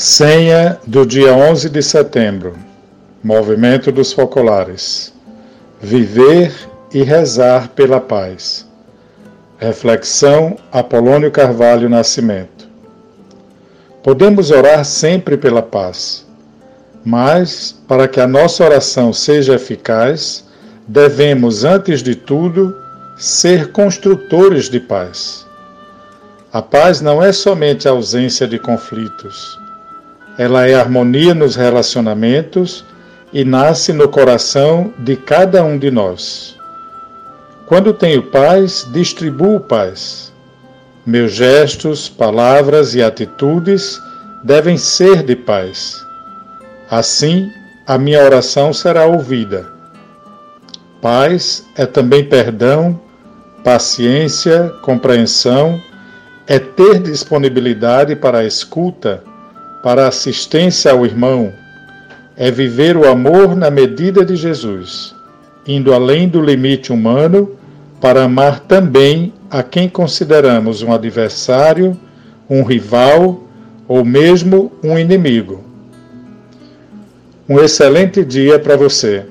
Senha do dia 11 de setembro. Movimento dos Focolares. Viver e rezar pela paz. Reflexão Apolônio Carvalho Nascimento. Podemos orar sempre pela paz, mas para que a nossa oração seja eficaz, devemos, antes de tudo, ser construtores de paz. A paz não é somente a ausência de conflitos ela é harmonia nos relacionamentos e nasce no coração de cada um de nós. Quando tenho paz, distribuo paz. Meus gestos, palavras e atitudes devem ser de paz. Assim, a minha oração será ouvida. Paz é também perdão, paciência, compreensão, é ter disponibilidade para a escuta para assistência ao irmão é viver o amor na medida de Jesus, indo além do limite humano para amar também a quem consideramos um adversário, um rival ou mesmo um inimigo. Um excelente dia para você.